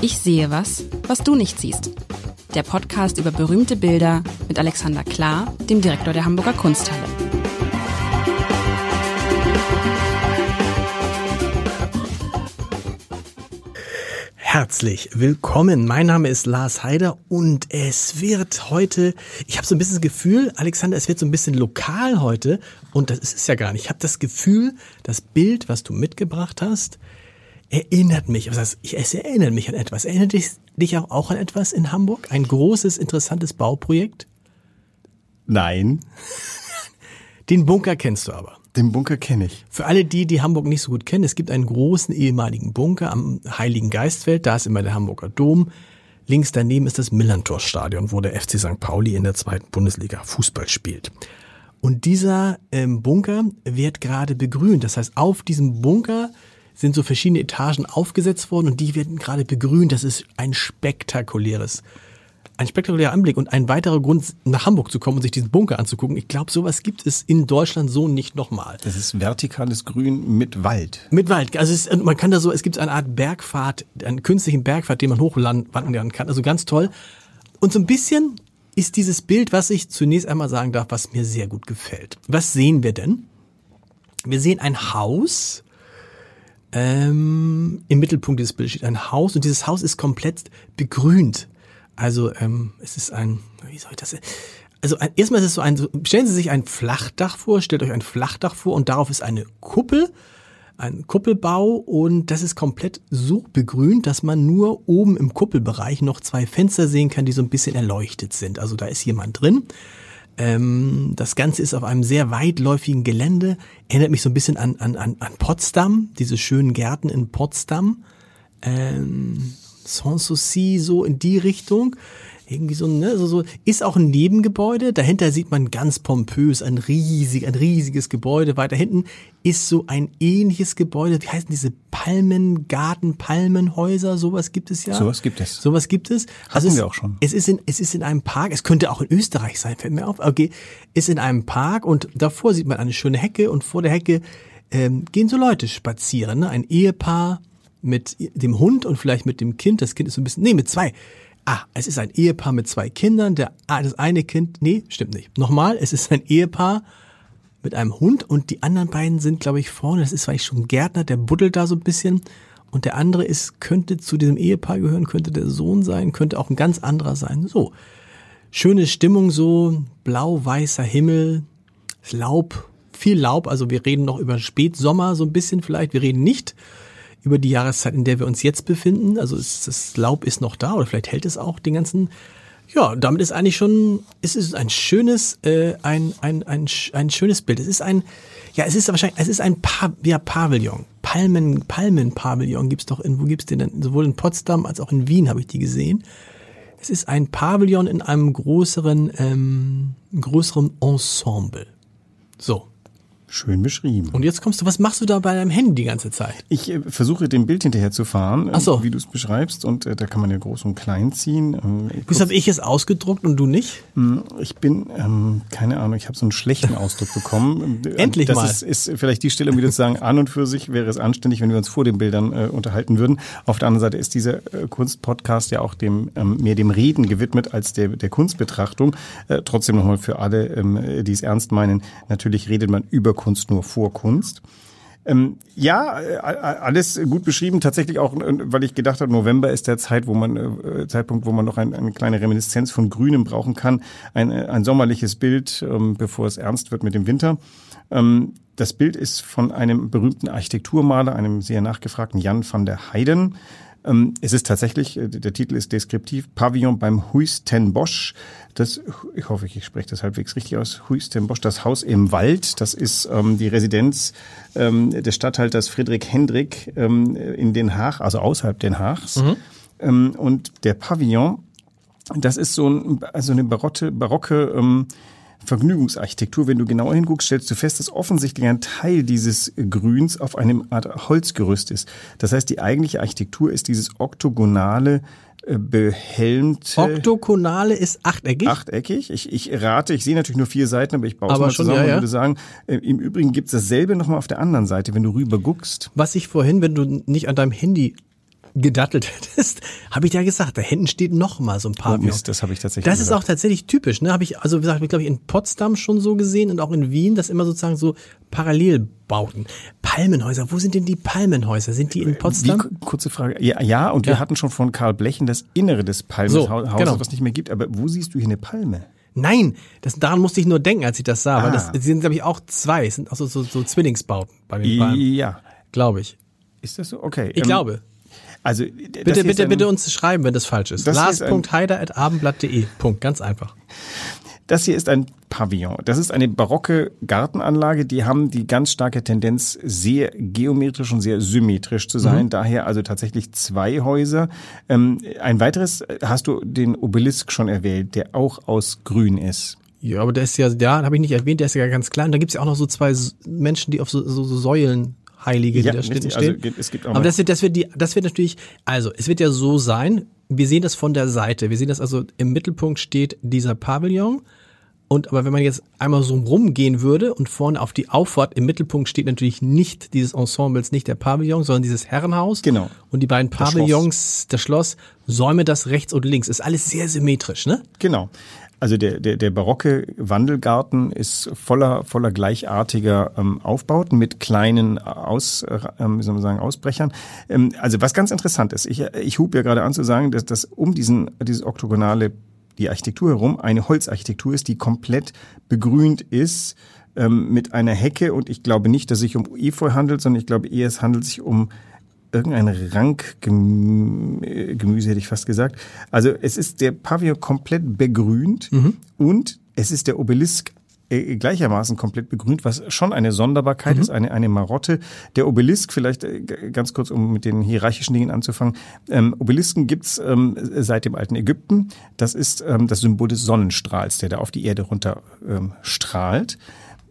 Ich sehe was, was du nicht siehst. Der Podcast über berühmte Bilder mit Alexander Klar, dem Direktor der Hamburger Kunsthalle. Herzlich willkommen. Mein Name ist Lars Heider und es wird heute, ich habe so ein bisschen das Gefühl, Alexander, es wird so ein bisschen lokal heute und das ist es ja gar nicht. Ich habe das Gefühl, das Bild, was du mitgebracht hast, erinnert mich, heißt, es erinnert mich an etwas. Erinnert dich, dich auch, auch an etwas in Hamburg? Ein großes, interessantes Bauprojekt? Nein. Den Bunker kennst du aber. Den Bunker kenne ich. Für alle die, die Hamburg nicht so gut kennen, es gibt einen großen ehemaligen Bunker am Heiligen Geistfeld, da ist immer der Hamburger Dom. Links daneben ist das Millantor-Stadion, wo der FC St. Pauli in der zweiten Bundesliga Fußball spielt. Und dieser ähm, Bunker wird gerade begrünt. Das heißt, auf diesem Bunker sind so verschiedene Etagen aufgesetzt worden und die werden gerade begrünt. Das ist ein spektakuläres ein spektakulärer Anblick und ein weiterer Grund, nach Hamburg zu kommen und sich diesen Bunker anzugucken. Ich glaube, sowas gibt es in Deutschland so nicht nochmal. Das ist vertikales Grün mit Wald. Mit Wald. Also es, man kann da so, es gibt eine Art Bergfahrt, einen künstlichen Bergfahrt, den man hochwandern kann. Also ganz toll. Und so ein bisschen ist dieses Bild, was ich zunächst einmal sagen darf, was mir sehr gut gefällt. Was sehen wir denn? Wir sehen ein Haus. Ähm, Im Mittelpunkt dieses Bildes steht ein Haus und dieses Haus ist komplett begrünt. Also ähm, es ist ein, wie soll ich das? Also ein, erstmal ist es so ein, stellen Sie sich ein Flachdach vor, stellt euch ein Flachdach vor und darauf ist eine Kuppel, ein Kuppelbau und das ist komplett so begrünt, dass man nur oben im Kuppelbereich noch zwei Fenster sehen kann, die so ein bisschen erleuchtet sind. Also da ist jemand drin. Ähm, das Ganze ist auf einem sehr weitläufigen Gelände, erinnert mich so ein bisschen an, an, an, an Potsdam, diese schönen Gärten in Potsdam. Ähm, Sanssouci, so in die Richtung. Irgendwie so, ne, so, so, ist auch ein Nebengebäude. Dahinter sieht man ganz pompös ein riesig, ein riesiges Gebäude. Weiter hinten ist so ein ähnliches Gebäude. Wie heißen diese Palmengarten, Palmenhäuser? Sowas gibt es ja. Sowas gibt es. Sowas gibt es. Hatten also es, wir auch schon. Es ist in, es ist in einem Park. Es könnte auch in Österreich sein, fällt mir auf. Okay. Ist in einem Park und davor sieht man eine schöne Hecke und vor der Hecke ähm, gehen so Leute spazieren. Ne? Ein Ehepaar, mit dem Hund und vielleicht mit dem Kind. Das Kind ist so ein bisschen, nee, mit zwei. Ah, es ist ein Ehepaar mit zwei Kindern. Der, ah, das eine Kind, nee, stimmt nicht. Nochmal, es ist ein Ehepaar mit einem Hund und die anderen beiden sind, glaube ich, vorne. Das ist vielleicht schon Gärtner, der buddelt da so ein bisschen. Und der andere ist, könnte zu diesem Ehepaar gehören, könnte der Sohn sein, könnte auch ein ganz anderer sein. So. Schöne Stimmung, so blau-weißer Himmel, Laub, viel Laub. Also wir reden noch über Spätsommer so ein bisschen vielleicht. Wir reden nicht über die Jahreszeit, in der wir uns jetzt befinden. Also ist, das Laub ist noch da oder vielleicht hält es auch den ganzen. Ja, damit ist eigentlich schon, es ist ein schönes, äh, ein, ein, ein, ein schönes Bild. Es ist ein, ja, es ist wahrscheinlich, es ist ein pa ja, Pavillon. Palmen, Palmen-Pavillon gibt's doch in, wo gibt's den denn? Sowohl in Potsdam als auch in Wien habe ich die gesehen. Es ist ein Pavillon in einem größeren, ähm, größeren Ensemble. So. Schön beschrieben. Und jetzt kommst du, was machst du da bei deinem Handy die ganze Zeit? Ich äh, versuche dem Bild hinterher zu fahren, Ach so. äh, wie du es beschreibst. Und äh, da kann man ja groß und klein ziehen. Ähm, Wieso habe ich es ausgedruckt und du nicht? Hm, Ich bin, ähm, keine Ahnung, ich habe so einen schlechten Ausdruck bekommen. Äh, Endlich das mal. Ist, ist vielleicht die Stelle, um wieder zu sagen, an und für sich wäre es anständig, wenn wir uns vor den Bildern äh, unterhalten würden. Auf der anderen Seite ist dieser äh, Kunstpodcast ja auch dem ähm, mehr dem Reden gewidmet als der, der Kunstbetrachtung. Äh, trotzdem nochmal für alle, ähm, die es ernst meinen, natürlich redet man über Kunst nur vor Kunst. Ähm, ja, äh, alles gut beschrieben. Tatsächlich auch, äh, weil ich gedacht habe, November ist der Zeit, wo man äh, Zeitpunkt, wo man noch ein, eine kleine Reminiszenz von Grünem brauchen kann. Ein, äh, ein sommerliches Bild, ähm, bevor es ernst wird mit dem Winter. Ähm, das Bild ist von einem berühmten Architekturmaler, einem sehr nachgefragten Jan van der Heyden. Ähm, Es ist tatsächlich, äh, der Titel ist deskriptiv, Pavillon beim Huis ten Bosch. Das, ich hoffe, ich spreche das halbwegs richtig aus, Huis ten Bosch, das Haus im Wald. Das ist ähm, die Residenz ähm, des Statthalters Friedrich Hendrik ähm, in Den Haag, also außerhalb Den Haags. Ähm, und der Pavillon, das ist so ein, also eine barotte, barocke ähm, Vergnügungsarchitektur. Wenn du genauer hinguckst, stellst du fest, dass offensichtlich ein Teil dieses Grüns auf einem Art Holzgerüst ist. Das heißt, die eigentliche Architektur ist dieses oktogonale, äh, behelmte... Oktokonale ist achteckig. Achteckig. Ich, ich rate, ich sehe natürlich nur vier Seiten, aber ich baue es mal schon, zusammen ja, ja. und würde sagen, äh, im Übrigen gibt's dasselbe nochmal auf der anderen Seite, wenn du rüber guckst. Was ich vorhin, wenn du nicht an deinem Handy gedattelt hättest, habe ich ja gesagt, da hinten steht noch mal so ein paar. Oh Mist, das habe ich tatsächlich Das ist auch tatsächlich typisch, ne? Habe ich also wie gesagt, glaube ich in Potsdam schon so gesehen und auch in Wien, dass immer sozusagen so Parallelbauten. Palmenhäuser, wo sind denn die Palmenhäuser? Sind die in Potsdam? Wie, kurze Frage. Ja, ja und wir Ja. hatten schon von Karl Blechen das Innere des Palmenhauses, So, genau. was nicht mehr gibt. Aber wo siehst du hier eine Palme? Nein, das, daran musste ich nur denken, als ich das sah. Weil Ah. das sind, glaube ich, auch zwei. Es sind auch so, so, so Zwillingsbauten bei den Palmen, Ja. glaube ich. Ist das so? Okay. Ich Ähm, glaube. Also, Bitte, bitte, bitte uns schreiben, wenn das falsch ist. Das hier ist ein- Lars.heider.abendblatt.de. Punkt, ganz einfach. Das hier ist ein Pavillon. Das ist eine barocke Gartenanlage. Die haben die ganz starke Tendenz, sehr geometrisch und sehr symmetrisch zu sein. Daher also tatsächlich zwei Häuser. Ähm, ein weiteres, hast du den Obelisk schon erwähnt, der auch aus Grün ist. Ja, aber der ist ja, ja, habe ich nicht erwähnt, der ist ja ganz klein. Da gibt's ja auch noch so zwei Menschen, die auf so, so, so Säulen Heilige, Ja, die da stehen. Also, es gibt auch aber das wird, das wird die, das wird natürlich, also es wird ja so sein. Wir sehen das von der Seite. Wir sehen das also im Mittelpunkt steht dieser Pavillon. Und aber wenn man jetzt einmal so rumgehen würde und vorne auf die Auffahrt im Mittelpunkt steht natürlich nicht dieses Ensembles, nicht der Pavillon, sondern dieses Herrenhaus. Genau. Und die beiden Schloss. Pavillons, das Schloss, Säume das rechts und links. Ist alles sehr symmetrisch, ne? Genau. Also der, der, der barocke Wandelgarten ist voller, voller gleichartiger ähm, Aufbauten mit kleinen Aus, äh, ähm, wie soll man sagen, Ausbrechern. Ähm, also was ganz interessant ist, ich, ich hub ja gerade an zu sagen, dass, dass um diesen, dieses oktogonale, die Architektur herum eine Holzarchitektur ist, die komplett begrünt ist ähm, mit einer Hecke und ich glaube nicht, dass sich um Efeu handelt, sondern ich glaube eher, es handelt sich um irgendein Rankgemüse, hätte ich fast gesagt. Also es ist der Pavillon komplett begrünt und es ist der Obelisk äh, gleichermaßen komplett begrünt, was schon eine Sonderbarkeit ist, eine, eine Marotte. Der Obelisk, vielleicht äh, ganz kurz, um mit den hierarchischen Dingen anzufangen. Ähm, Obelisken gibt's ähm, seit dem alten Ägypten. Das ist ähm, das Symbol des Sonnenstrahls, der da auf die Erde runter ähm, strahlt.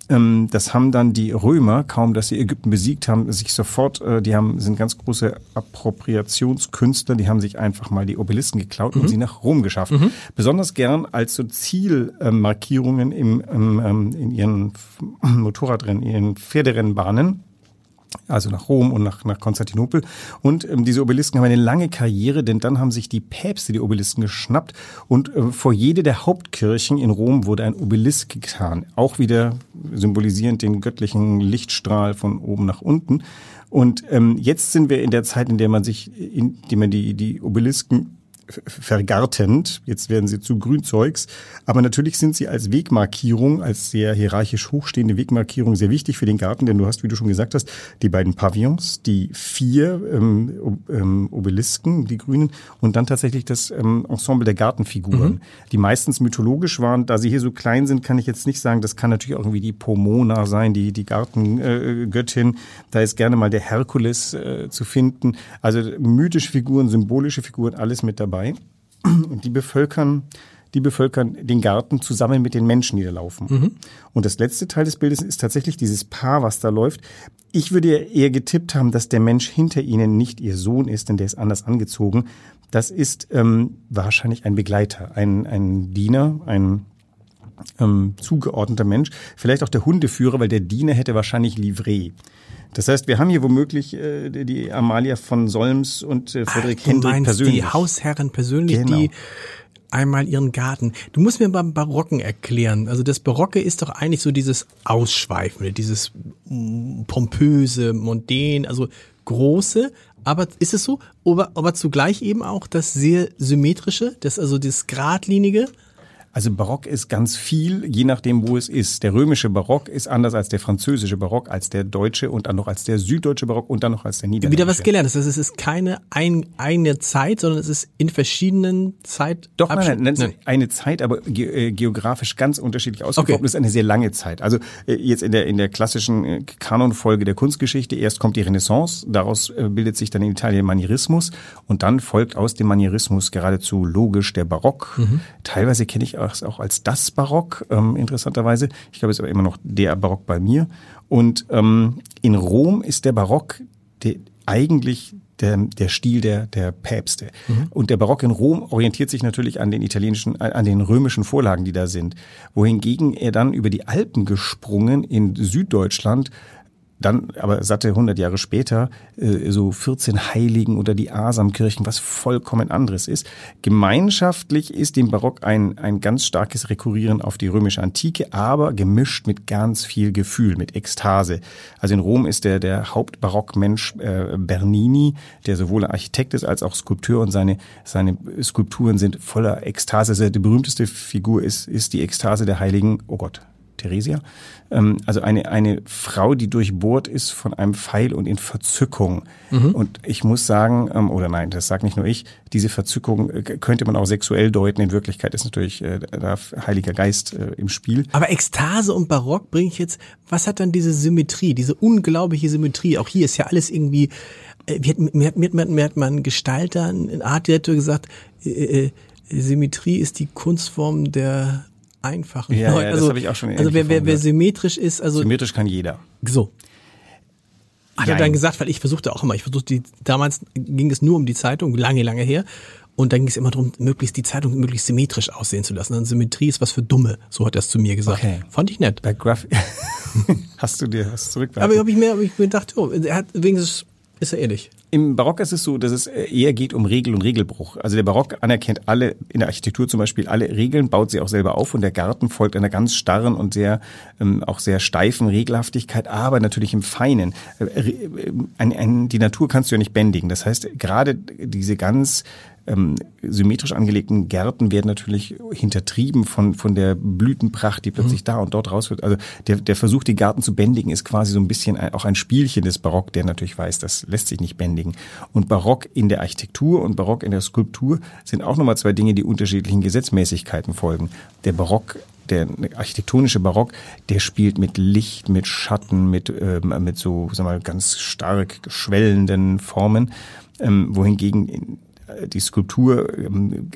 Ähm, das haben dann die Römer, kaum dass sie Ägypten besiegt haben, sich sofort, äh, die haben, sind ganz große Appropriationskünstler, die haben sich einfach mal die Obelisken geklaut und sie nach Rom geschafft. Besonders gern als so Zielmarkierungen im, im, ähm, in ihren Motorradrennen, in ihren Pferderennbahnen also nach Rom und nach, nach Konstantinopel. Und ähm, diese Obelisken haben eine lange Karriere, denn dann haben sich die Päpste die Obelisken geschnappt und äh, vor jede der Hauptkirchen in Rom wurde ein Obelisk getan. Auch wieder symbolisierend den göttlichen Lichtstrahl von oben nach unten. Und ähm, jetzt sind wir in der Zeit, in der man sich, in der man die, die Obelisken vergartend. Jetzt werden sie zu Grünzeugs. Aber natürlich sind sie als Wegmarkierung, als sehr hierarchisch hochstehende Wegmarkierung sehr wichtig für den Garten, denn du hast, wie du schon gesagt hast, die beiden Pavillons, die vier ähm, ähm, Obelisken, die grünen, und dann tatsächlich das ähm, Ensemble der Gartenfiguren, die meistens mythologisch waren. Da sie hier so klein sind, kann ich jetzt nicht sagen, das kann natürlich auch irgendwie die Pomona sein, die, die Gartengöttin. Äh, da ist gerne mal der Herkules äh, zu finden. Also mythische Figuren, symbolische Figuren, alles mit dabei. Und die bevölkern, die bevölkern den Garten zusammen mit den Menschen, die da laufen. Und das letzte Teil des Bildes ist tatsächlich dieses Paar, was da läuft. Ich würde eher getippt haben, dass der Mensch hinter ihnen nicht ihr Sohn ist, denn der ist anders angezogen. Das ist ähm, wahrscheinlich ein Begleiter, ein, ein Diener, ein ähm, zugeordneter Mensch. Vielleicht auch der Hundeführer, weil der Diener hätte wahrscheinlich Livret. Das heißt, wir haben hier womöglich äh, die- Amalia von Solms und äh, Friedrich du Hendrik meinst persönlich. die Hausherren persönlich, Genau. die einmal ihren Garten. Du musst mir beim Barocken erklären. Also das Barocke ist doch eigentlich so dieses Ausschweifende, dieses pompöse, mondän, also große. Aber ist es so? Aber, aber zugleich eben auch das sehr symmetrische, das also das geradlinige. Also Barock ist ganz viel, je nachdem, wo es ist. Der römische Barock ist anders als der französische Barock, als der deutsche und dann noch als der süddeutsche Barock und dann noch als der niederländische. Wieder was gelernt. Das heißt, es ist keine ein, eine Zeit, sondern es ist in verschiedenen Zeit. Doch, nein, nein, nein, eine Zeit, aber ge äh, geografisch ganz unterschiedlich ausgeformt. Okay. Das ist eine sehr lange Zeit. Also äh, jetzt in der in der klassischen äh, Kanonfolge der Kunstgeschichte erst kommt die Renaissance, daraus bildet sich dann in Italien Manierismus und dann folgt aus dem Manierismus geradezu logisch der Barock. Teilweise kenne ich es auch als das Barock, ähm, interessanterweise. Ich glaube, es ist aber immer noch der Barock bei mir. Und ähm, in Rom ist der Barock der, eigentlich der, der Stil der, der Päpste. Und der Barock in Rom orientiert sich natürlich an den italienischen, äh, an den römischen Vorlagen, die da sind. Wohingegen er dann über die Alpen gesprungen in Süddeutschland dann aber satte 100 Jahre später äh, so 14 Heiligen oder die Asamkirchen, was vollkommen anderes ist. Gemeinschaftlich ist dem Barock ein, ein ganz starkes Rekurrieren auf die römische Antike, aber gemischt mit ganz viel Gefühl, mit Ekstase. Also in Rom ist der, der Hauptbarockmensch äh, Bernini, der sowohl Architekt ist als auch Skulpteur und seine, seine Skulpturen sind voller Ekstase. Also die berühmteste Figur ist, ist die Ekstase der Heiligen, oh Gott, Theresia. Ähm, also eine, eine Frau, die durchbohrt ist von einem Pfeil und in Verzückung. Mhm. Und ich muss sagen, ähm, oder nein, das sagt nicht nur ich, diese Verzückung äh, könnte man auch sexuell deuten. In Wirklichkeit ist natürlich äh, der Heiliger Geist äh, im Spiel. Aber Ekstase und Barock bringe ich jetzt, was hat dann diese Symmetrie, diese unglaubliche Symmetrie? Auch hier ist ja alles irgendwie, äh, mir, hat, mir, hat, mir, hat, mir hat man Gestalter, ein Artdirektor gesagt, äh, äh, Symmetrie ist die Kunstform der einfachen ja, Leute. Ja, also, das habe ich auch schon Also wer, wer, wer symmetrisch ist, also symmetrisch kann jeder. So. Hat er dann gesagt, weil ich versuchte auch immer, ich versuchte die, damals ging es nur um die Zeitung, lange, lange her. Und dann ging es immer darum, möglichst die Zeitung möglichst symmetrisch aussehen zu lassen. Und Symmetrie ist was für Dumme, so hat er es zu mir gesagt. Okay. Fand ich nett. Bei Graph hast du dir was zurück? Aber habe ich mir, hab ich mir gedacht, oh, er hat wenigstens ist er ehrlich. Im Barock ist es so, dass es eher geht um Regel und Regelbruch. Also der Barock anerkennt alle, in der Architektur zum Beispiel, alle Regeln, baut sie auch selber auf und der Garten folgt einer ganz starren und sehr, ähm, auch sehr steifen Regelhaftigkeit, aber natürlich im Feinen. Äh, äh, ein, ein, die Natur kannst du ja nicht bändigen. Das heißt, gerade diese ganz ähm, symmetrisch angelegten Gärten werden natürlich hintertrieben von, von der Blütenpracht, die plötzlich mhm. da und dort raus wird. Also der, der Versuch, die Garten zu bändigen, ist quasi so ein bisschen ein, auch ein Spielchen des Barock, der natürlich weiß, das lässt sich nicht bändigen. Und Barock in der Architektur und Barock in der Skulptur sind auch nochmal zwei Dinge, die unterschiedlichen Gesetzmäßigkeiten folgen. Der Barock der architektonische Barock, der spielt mit Licht, mit Schatten, mit, ähm, mit so, sag mal, ganz stark schwellenden Formen, ähm, wohingegen die Skulptur ähm,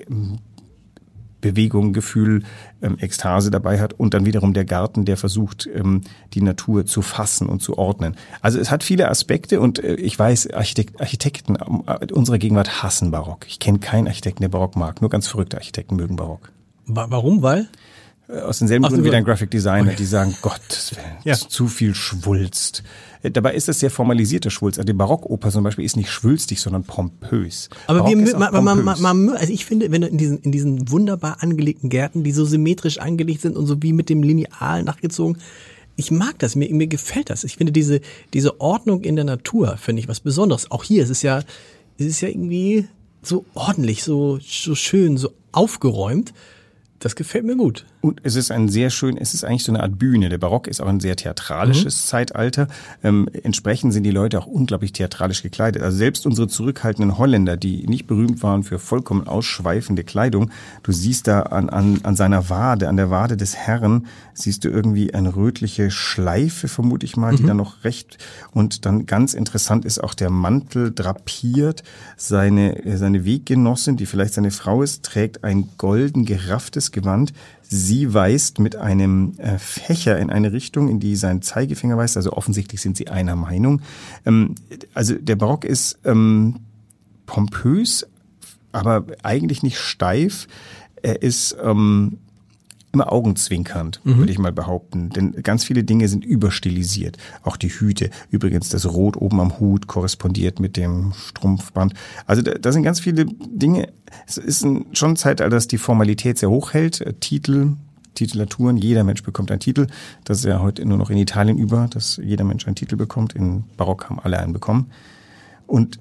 Bewegung, Gefühl, ähm, Ekstase dabei hat und dann wiederum der Garten, der versucht, ähm, die Natur zu fassen und zu ordnen. Also es hat viele Aspekte und äh, ich weiß, Architekt, Architekten äh, unserer Gegenwart hassen Barock. Ich kenne keinen Architekten, der Barock mag. Nur ganz verrückte Architekten mögen Barock. Warum? Weil? Äh, aus denselben Gründen wie dein Graphic Designer, okay. die sagen, Gottes Willen, ja. zu viel Schwulst. Äh, dabei ist das sehr formalisierte Schwulst. Also die Barockoper zum Beispiel ist nicht schwülstig, sondern pompös. Aber Barock wir, man, pompös. Man, man, man, also ich finde, wenn du in diesen, in diesen wunderbar angelegten Gärten, die so symmetrisch angelegt sind und so wie mit dem Lineal nachgezogen, ich mag das, mir, mir gefällt das. Ich finde diese, diese Ordnung in der Natur, finde ich was Besonderes. Auch hier, es ist ja, es ist ja irgendwie so ordentlich, so, so schön, so aufgeräumt. Das gefällt mir gut. Und es ist ein sehr schön, es ist eigentlich so eine Art Bühne. Der Barock ist auch ein sehr theatralisches mhm. Zeitalter. Ähm, entsprechend sind die Leute auch unglaublich theatralisch gekleidet. Also selbst unsere zurückhaltenden Holländer, die nicht berühmt waren für vollkommen ausschweifende Kleidung, du siehst da an, an, an seiner Wade, an der Wade des Herrn, siehst du irgendwie eine rötliche Schleife, vermute ich mal, mhm. die dann noch recht, und dann ganz interessant ist auch der Mantel drapiert. Seine, seine Weggenossin, die vielleicht seine Frau ist, trägt ein golden gerafftes Gewand. Sie weist mit einem äh, Fächer in eine Richtung, in die sein Zeigefinger weist. Also offensichtlich sind sie einer Meinung. Ähm, also der Barock ist ähm, pompös, aber eigentlich nicht steif. Er ist ähm, immer augenzwinkernd, mhm. würde ich mal behaupten. Denn ganz viele Dinge sind überstilisiert. Auch die Hüte. Übrigens, das Rot oben am Hut korrespondiert mit dem Strumpfband. Also da, da sind ganz viele Dinge. Es ist ein, schon ein Zeitalter, das die Formalität sehr hoch hält. Äh, Titel, Titulaturen. Jeder Mensch bekommt einen Titel. Das ist ja heute nur noch in Italien über, dass jeder Mensch einen Titel bekommt. In Barock haben alle einen bekommen. Und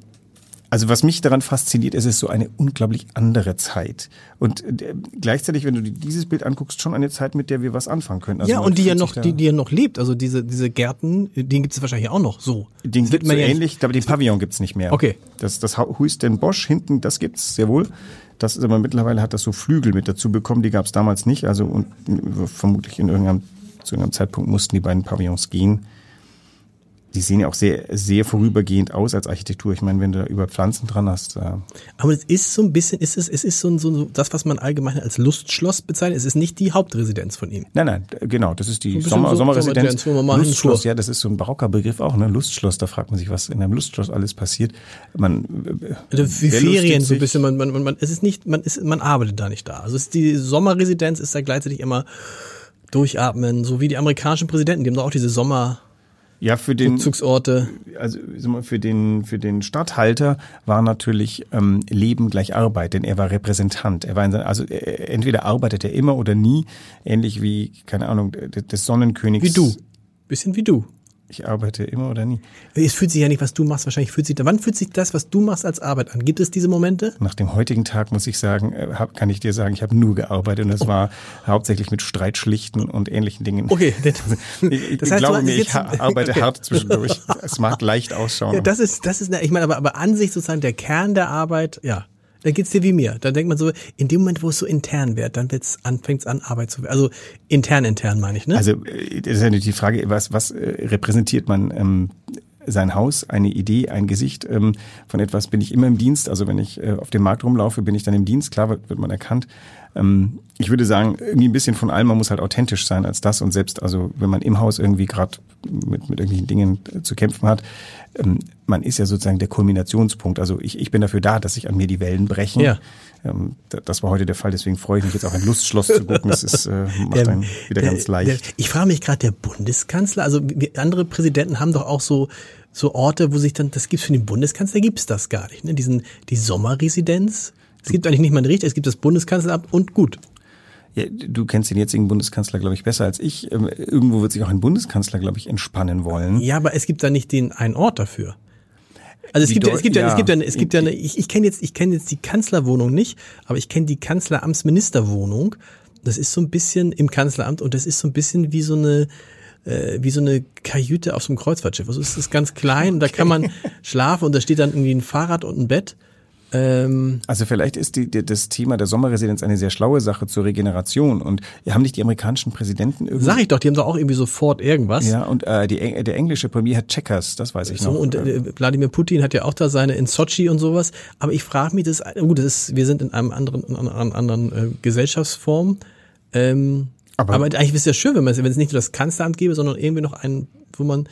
also was mich daran fasziniert, ist es so eine unglaublich andere Zeit. Und äh, gleichzeitig, wenn du dieses Bild anguckst, schon eine Zeit, mit der wir was anfangen können. Also ja, und die ja noch, die, die ja noch lebt. Also diese, diese Gärten, den gibt es wahrscheinlich auch noch so. Den gibt es so ähnlich, aber den Pavillon gibt's nicht mehr. Okay. Das, das Huis den Bosch hinten, das gibt's sehr wohl. Das ist aber mittlerweile hat das so Flügel mit dazu bekommen, die gab's damals nicht. Also und vermutlich in irgendeinem, zu irgendeinem Zeitpunkt mussten die beiden Pavillons gehen die sehen ja auch sehr, sehr vorübergehend aus als Architektur. Ich meine, wenn du da über Pflanzen dran hast. Äh Aber es ist so ein bisschen, ist es, es ist so, ein, so das, was man allgemein als Lustschloss bezeichnet. Es ist nicht die Hauptresidenz von ihm. Nein, nein, genau. Das ist die Sommer, so Sommerresidenz. Wo man mal Lustschloss, ja, das ist so ein barocker Begriff auch, ne? Lustschloss. Da fragt man sich, was in einem Lustschloss alles passiert. Man, also wie Ferien so ein bisschen. Man, man, man, es ist nicht, man ist, man arbeitet da nicht da. Also es ist die Sommerresidenz ist da gleichzeitig immer durchatmen, so wie die amerikanischen Präsidenten. Die haben doch auch diese Sommer Ja, für den Rückzugsorte. Also für den für den Stadthalter war natürlich ähm, Leben gleich Arbeit, denn er war Repräsentant. Er war in, also äh, entweder arbeitet er immer oder nie, ähnlich wie keine Ahnung des Sonnenkönigs. Wie du, bisschen wie du. Ich arbeite immer oder nie. Es fühlt sich ja nicht, was du machst. Wahrscheinlich fühlt sich, wann fühlt sich das, was du machst, als Arbeit an? Gibt es diese Momente? Nach dem heutigen Tag muss ich sagen, äh, hab, kann ich dir sagen, ich habe nur gearbeitet und das oh. war hauptsächlich mit Streitschlichten und ähnlichen Dingen. Okay. ich, das heißt, glaube mir, ich arbeite okay. hart zwischendurch. es mag leicht ausschauen. Ja, das ist, das ist, ich meine, aber, aber an sich sozusagen der Kern der Arbeit, ja. Da geht's dir wie mir. Da denkt man so, in dem Moment, wo es so intern wird, dann wird's an, fängt's an, Arbeit zu werden. Also intern, intern meine ich, ne? Also äh, das ist natürlich die Frage, was, was äh, repräsentiert man ähm, sein Haus, eine Idee, ein Gesicht. Ähm, von etwas bin ich immer im Dienst. Also wenn ich äh, auf dem Markt rumlaufe, bin ich dann im Dienst. Klar wird man erkannt. Ähm, ich würde sagen, irgendwie ein bisschen von allem, man muss halt authentisch sein als das. Und selbst, also wenn man im Haus irgendwie gerade mit, mit irgendwelchen Dingen äh, zu kämpfen hat, ähm, man ist ja sozusagen der Kulminationspunkt. Also ich, ich bin dafür da, dass sich an mir die Wellen brechen. Ja. Ähm, das war heute der Fall, deswegen freue ich mich jetzt auch ein Lustschloss zu gucken. Das ist, äh, macht einen wieder der, ganz leicht. Der, ich frage mich gerade, der Bundeskanzler, also andere Präsidenten haben doch auch so so Orte, wo sich dann, das gibt's für den Bundeskanzler, gibt's das gar nicht. Ne? Diesen, die Sommerresidenz. Es gibt eigentlich nicht mal ein Richter, es gibt das Bundeskanzleramt und gut. Ja, du kennst den jetzigen Bundeskanzler, glaube ich, besser als ich. Ähm, irgendwo wird sich auch ein Bundeskanzler, glaube ich, entspannen wollen. Ja, aber es gibt da nicht den einen Ort dafür. Also es gibt, ja, es gibt ja, es gibt ja, es gibt ja eine, ich, ich kenne jetzt, ich kenne jetzt die Kanzlerwohnung nicht, aber ich kenne die Kanzleramtsministerwohnung. Das ist so ein bisschen im Kanzleramt und das ist so ein bisschen wie so eine, äh, wie so eine Kajüte auf so einem Kreuzfahrtschiff. Also es ist ganz klein und da kann man schlafen und da steht dann irgendwie ein Fahrrad und ein Bett. Ähm, also vielleicht ist die, die, das Thema der Sommerresidenz eine sehr schlaue Sache zur Regeneration. Und haben nicht die amerikanischen Präsidenten irgendwie... Sag ich doch, die haben doch auch irgendwie sofort irgendwas. Ja, und äh, die, der englische Premier hat Checkers, das weiß ich so, noch. Und äh, Wladimir Putin hat ja auch da seine in Sochi und sowas. Aber ich frage mich, das, gut, das ist, wir sind in einem anderen, in einer anderen äh, Gesellschaftsform. Ähm, aber, aber eigentlich wäre es ja schön, wenn man wenn es nicht nur das Kanzleramt gäbe, sondern irgendwie noch einen, wo man,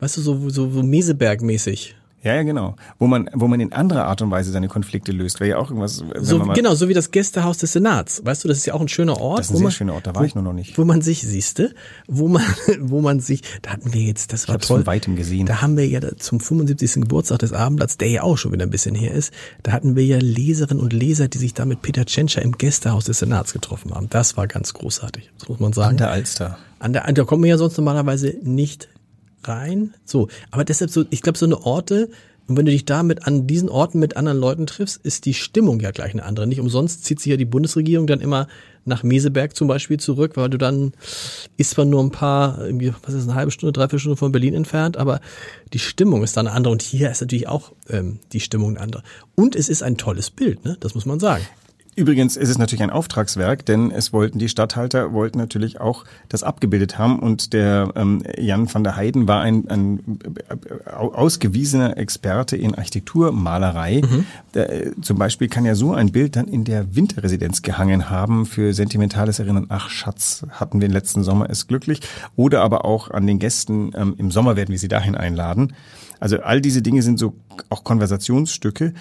weißt du, so, so, so Meseberg-mäßig. Ja, ja, genau. Wo man, wo man in anderer Art und Weise seine Konflikte löst, wäre ja auch irgendwas. So, genau, so wie das Gästehaus des Senats. Weißt du, das ist ja auch ein schöner Ort. Das ist ein sehr man, schöner Ort, da war wo, ich nur noch nicht. Wo man sich, siehste, wo man, wo man sich, da hatten wir jetzt, das ich war toll. von weitem gesehen. Da haben wir ja zum 75. Geburtstag des Abendblatts, der ja auch schon wieder ein bisschen her ist, da hatten wir ja Leserinnen und Leser, die sich da mit Peter Tschentscher im Gästehaus des Senats getroffen haben. Das war ganz großartig, das muss man sagen. An der Alster. An der, da kommt man ja sonst normalerweise nicht rein. So, aber deshalb so, ich glaube, so eine Orte, und wenn du dich damit an diesen Orten mit anderen Leuten triffst, ist die Stimmung ja gleich eine andere. Nicht umsonst zieht sich ja die Bundesregierung dann immer nach Meseberg zum Beispiel zurück, weil du dann ist zwar nur ein paar, was ist eine halbe Stunde, dreiviertel Stunde von Berlin entfernt, aber die Stimmung ist dann eine andere und hier ist natürlich auch ähm, die Stimmung eine andere. Und es ist ein tolles Bild, ne? Das muss man sagen. Übrigens ist es natürlich ein Auftragswerk, denn es wollten die Stadthalter wollten natürlich auch das abgebildet haben und der ähm, Jan van der Heiden war ein, ein äh, ausgewiesener Experte in Architekturmalerei. Mhm. Der, äh, zum Beispiel kann ja so ein Bild dann in der Winterresidenz gehangen haben für sentimentales Erinnern. Ach Schatz, hatten wir im letzten Sommer es glücklich. Oder aber auch an den Gästen ähm, im Sommer werden wir sie dahin einladen. Also all diese Dinge sind so auch Konversationsstücke.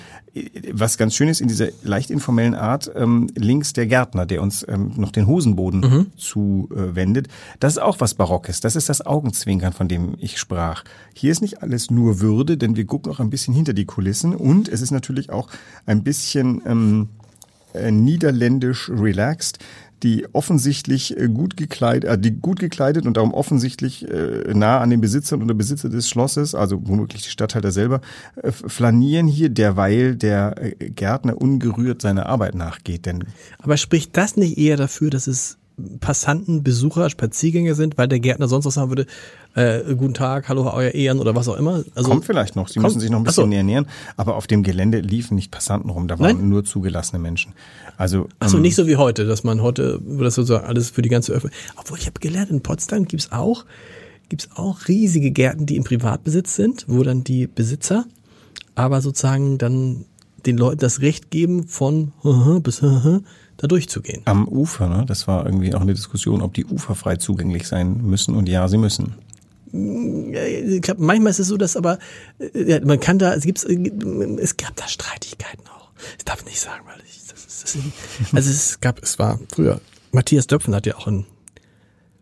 Was ganz schön ist in dieser leicht informellen Art, ähm, links der Gärtner, der uns ähm, noch den Hosenboden mhm. zuwendet. Das ist auch was Barockes. Das ist das Augenzwinkern, von dem ich sprach. Hier ist nicht alles nur Würde, denn wir gucken auch ein bisschen hinter die Kulissen und es ist natürlich auch ein bisschen ähm, äh, niederländisch relaxed die offensichtlich äh, gut gekleidet, äh, die gut gekleidet und darum offensichtlich äh, nah an den Besitzern oder Besitzer des Schlosses, also womöglich die Stadthalter selber, äh, flanieren hier, derweil der äh, Gärtner ungerührt seiner Arbeit nachgeht. Denn Aber spricht das nicht eher dafür, dass es Passanten, Besucher, Spaziergänger sind, weil der Gärtner sonst was sagen würde, äh, guten Tag, hallo euer Ehren oder was auch immer. Also, kommt vielleicht noch, sie kommt, müssen sich noch ein bisschen näher nähern, aber auf dem Gelände liefen nicht Passanten rum, da waren Nein? nur zugelassene Menschen. Also Achso, ähm, nicht so wie heute, dass man heute, wo das sozusagen alles für die ganze Öffnung. Obwohl ich habe gelernt, in Potsdam gibt's auch, gibt's auch riesige Gärten, die im Privatbesitz sind, wo dann die Besitzer aber sozusagen dann den Leuten das Recht geben von bis da durchzugehen. Am Ufer, ne? Das war irgendwie auch eine Diskussion, ob die Ufer frei zugänglich sein müssen und ja, sie müssen. Ich glaube, manchmal ist es so, dass aber ja, man kann da, es gibt es gab da Streitigkeiten auch. Ich darf nicht sagen, weil ich das ist, das ist also es gab, es war früher. Matthias Döpfen hat ja auch in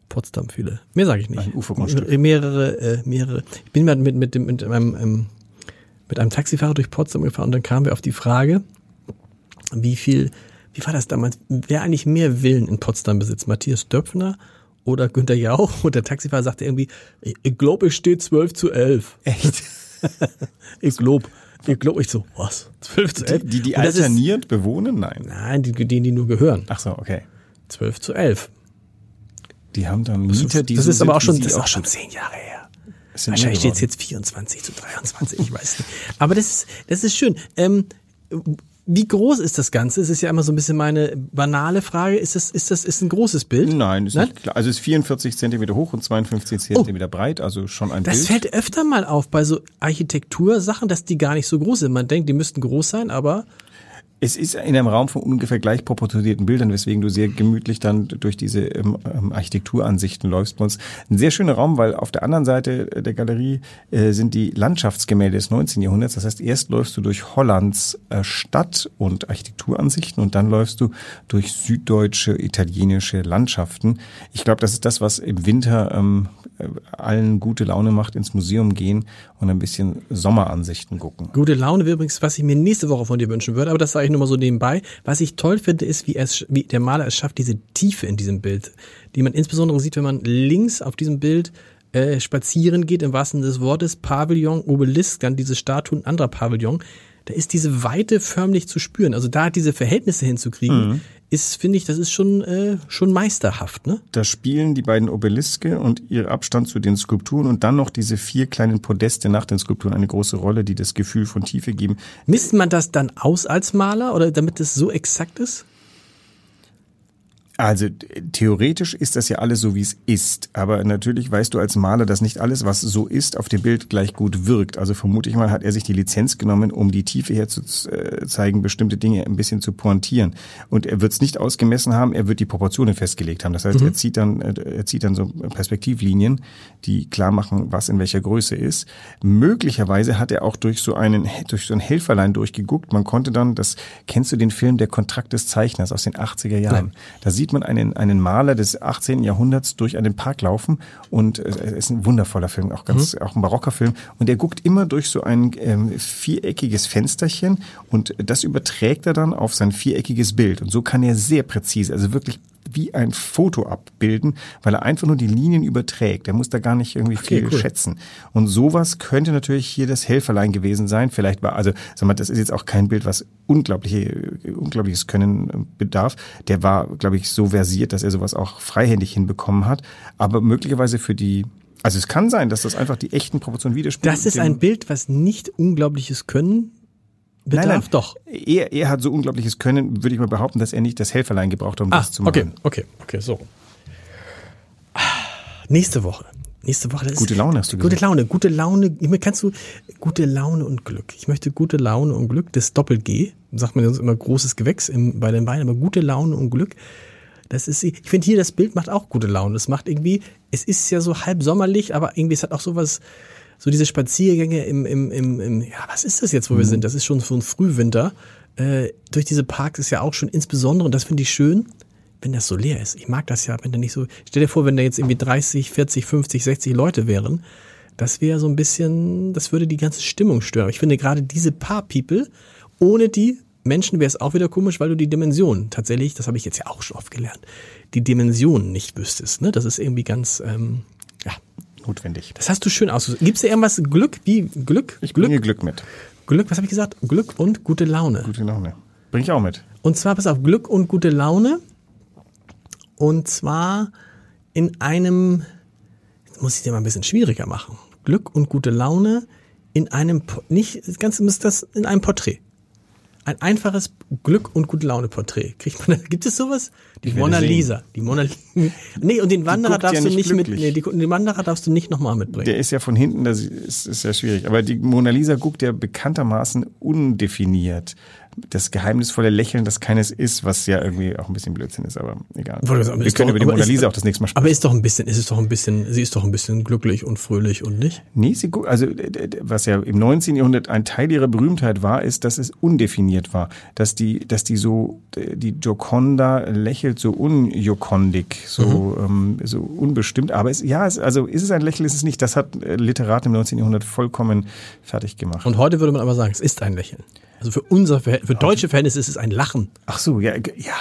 Potsdam viele. Mehr sage ich nicht. Ein Ufergrundstück. Mehrere, äh, mehrere. Ich bin mal mit, mit, dem, mit einem, ähm, mit einem Taxifahrer durch Potsdam gefahren und dann kamen wir auf die Frage, wie viel, wie war das damals, wer eigentlich mehr Villen in Potsdam besitzt? Matthias Döpfner oder Günther Jauch? Und der Taxifahrer sagte irgendwie, ich, ich glaube, es steht 12 zu 11. Echt? Ich glaube. Ich glaube, ich so, was? 12 zu 11? Die, die, die das ist- alterniert bewohnen? Nein. Nein, die, denen, die nur gehören. Ach so, okay. 12 zu 11. Die haben dann Mieter, die das ist aber auch schon, das ist auch schon zehn Jahre her. Wahrscheinlich steht es jetzt 24 zu 23, ich weiß nicht. Aber das ist, das ist schön. Ähm, wie groß ist das Ganze? Es ist ja immer so ein bisschen meine banale Frage. Ist das, ist das, ist ein großes Bild? Nein, ist Nein? nicht klar. Also es ist 44 Zentimeter hoch und 52 Zentimeter breit, also schon ein Oh. Das Bild. fällt öfter mal auf bei so Architektursachen, dass die gar nicht so groß sind. Man denkt, die müssten groß sein, aber Es ist in einem Raum von ungefähr gleich proportionierten Bildern, weswegen du sehr gemütlich dann durch diese ähm, ähm, Architekturansichten läufst bei uns. Ein sehr schöner Raum, weil auf der anderen Seite der Galerie äh, sind die Landschaftsgemälde des 19. Jahrhunderts. Das heißt, erst läufst du durch Hollands äh, Stadt- und Architekturansichten und dann läufst du durch süddeutsche, italienische Landschaften. Ich glaube, das ist das, was im Winter ähm, äh, allen gute Laune macht, ins Museum gehen und ein bisschen Sommeransichten gucken. Gute Laune wäre übrigens, was ich mir nächste Woche von dir wünschen würde, aber das sage ich nur mal so nebenbei. Was ich toll finde, ist, wie, es, wie der Maler es schafft, diese Tiefe in diesem Bild, die man insbesondere sieht, wenn man links auf diesem Bild äh, spazieren geht, im wahrsten Sinne des Wortes, Pavillon, Obelisk, dann diese Statuen, anderer Pavillon, da ist diese Weite förmlich zu spüren. Also da diese Verhältnisse hinzukriegen, ist, finde ich, das ist schon, äh, schon meisterhaft, ne? Da spielen die beiden Obeliske und ihr Abstand zu den Skulpturen und dann noch diese vier kleinen Podeste nach den Skulpturen eine große Rolle, die das Gefühl von Tiefe geben. Misst man das dann aus als Maler oder damit es so exakt ist? Also theoretisch ist das ja alles so, wie es ist. Aber natürlich weißt du als Maler, dass nicht alles, was so ist, auf dem Bild gleich gut wirkt. Also vermute ich mal, hat er sich die Lizenz genommen, um die Tiefe herzuzeigen, bestimmte Dinge ein bisschen zu pointieren. Und er wird es nicht ausgemessen haben, er wird die Proportionen festgelegt haben. Das heißt, er zieht dann, äh, er zieht dann so Perspektivlinien, die klar machen, was in welcher Größe ist. Möglicherweise hat er auch durch so einen, durch so ein Helferlein durchgeguckt. Man konnte dann, das, kennst du den Film Der Kontrakt des Zeichners aus den 80er Jahren? Da sieht man einen, einen Maler des 18. Jahrhunderts durch einen Park laufen und äh, es ist ein wundervoller Film, auch ganz, auch ein barocker Film. Und er guckt immer durch so ein ähm, viereckiges Fensterchen und das überträgt er dann auf sein viereckiges Bild. Und so kann er sehr präzise, also wirklich wie ein Foto abbilden, weil er einfach nur die Linien überträgt. Er muss da gar nicht irgendwie viel cool. schätzen. Und sowas könnte natürlich hier das Helferlein gewesen sein. Vielleicht war, also sag mal, das ist jetzt auch kein Bild, was unglaubliche, unglaubliches Können äh, bedarf. Der war, glaube ich, so versiert, dass er sowas auch freihändig hinbekommen hat. Aber möglicherweise für die, also es kann sein, dass das einfach die echten Proportionen widerspiegeln. Das ist ein Bild, was nicht unglaubliches Können bedarf. Nein, nein, Doch. Er, er hat so unglaubliches Können, würde ich mal behaupten, dass er nicht das Helferlein gebraucht hat, um Ah, das zu machen. okay, okay, okay, so. Ah, Nächste Woche. Nächste Woche. Das Gute Laune hast du Gute gesagt. Laune, gute Laune. Ich meine, Kannst du gute Laune und Glück? Ich möchte gute Laune und Glück. Das Doppel-G. Sagt man sonst immer großes Gewächs im, bei den Beinen, aber gute Laune und Glück. Das ist, ich finde hier das Bild macht auch gute Laune. Es macht irgendwie, es ist ja so halb sommerlich, aber irgendwie es hat auch sowas, so diese Spaziergänge im, im, im, im ja, was ist das jetzt, wo Mhm. wir sind? Das ist schon so ein Frühwinter. Äh, durch diese Parks ist ja auch schon insbesondere, und das finde ich schön, wenn das so leer ist. Ich mag das ja, wenn da nicht so, stell dir vor, wenn da jetzt irgendwie 30, 40, 50, 60 Leute wären, das wäre so ein bisschen, das würde die ganze Stimmung stören. Ich finde gerade diese paar People, ohne die Menschen wäre es auch wieder komisch, weil du die Dimensionen tatsächlich, das habe ich jetzt ja auch schon oft gelernt, die Dimensionen nicht wüsstest. Ne? Das ist irgendwie ganz, ähm, ja, Notwendig. das hast du schön aus. Gibt es da irgendwas Glück? Wie Glück? Ich Glück, bringe Glück mit. Glück, was habe ich gesagt? Glück und gute Laune. Gute Laune. Bring ich auch mit. Und zwar, pass auf, Glück und gute Laune. Und zwar in einem, jetzt muss ich dir mal ein bisschen schwieriger machen. Glück und gute Laune in einem, nicht, das Ganze muss das in einem Porträt. Ein einfaches Glück und gute Laune Porträt. Kriegt man, gibt es sowas? Die Mona sehen. Lisa. Die Mona Lisa. Nee, und den Wanderer guckt ja darfst du nicht nicht mit, glücklich. nee, die, den Wanderer darfst du nicht nochmal mitbringen. Der ist ja von hinten, das ist, ist ja schwierig. Aber die Mona Lisa guckt ja bekanntermaßen undefiniert das geheimnisvolle Lächeln, das keines ist, was ja irgendwie auch ein bisschen Blödsinn ist, aber egal. Wir ist können doch- über die Mona ist- Lisa auch das nächste Mal sprechen. Aber ist doch ein bisschen, ist es doch ein bisschen, sie ist doch ein bisschen glücklich und fröhlich und nicht? Nee, sie, also was ja im 19. Jahrhundert ein Teil ihrer Berühmtheit war, ist, dass es undefiniert war, dass die, dass die so, die Gioconda lächelt so unjokondig, so ähm, so unbestimmt. Aber es, ja, es, also ist es ein Lächeln, ist es nicht. Das hat äh, Literaten im 19. Jahrhundert vollkommen fertig gemacht. Und heute würde man aber sagen, es ist ein Lächeln. Also für unser, Verhält- für deutsche Verhältnisse ist es ein Lachen. Ach so, ja, ja,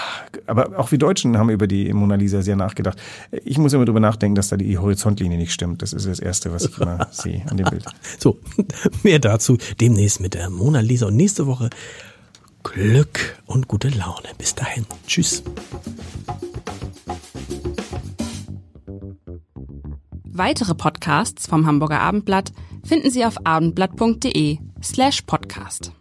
aber auch wir Deutschen haben über die Mona Lisa sehr nachgedacht. Ich muss immer drüber nachdenken, dass da die Horizontlinie nicht stimmt. Das ist das Erste, was ich immer sehe an dem Bild. So, mehr dazu demnächst mit der Mona Lisa und nächste Woche Glück und gute Laune. Bis dahin. Tschüss. Weitere Podcasts vom Hamburger Abendblatt finden Sie auf abendblatt.de slash podcast.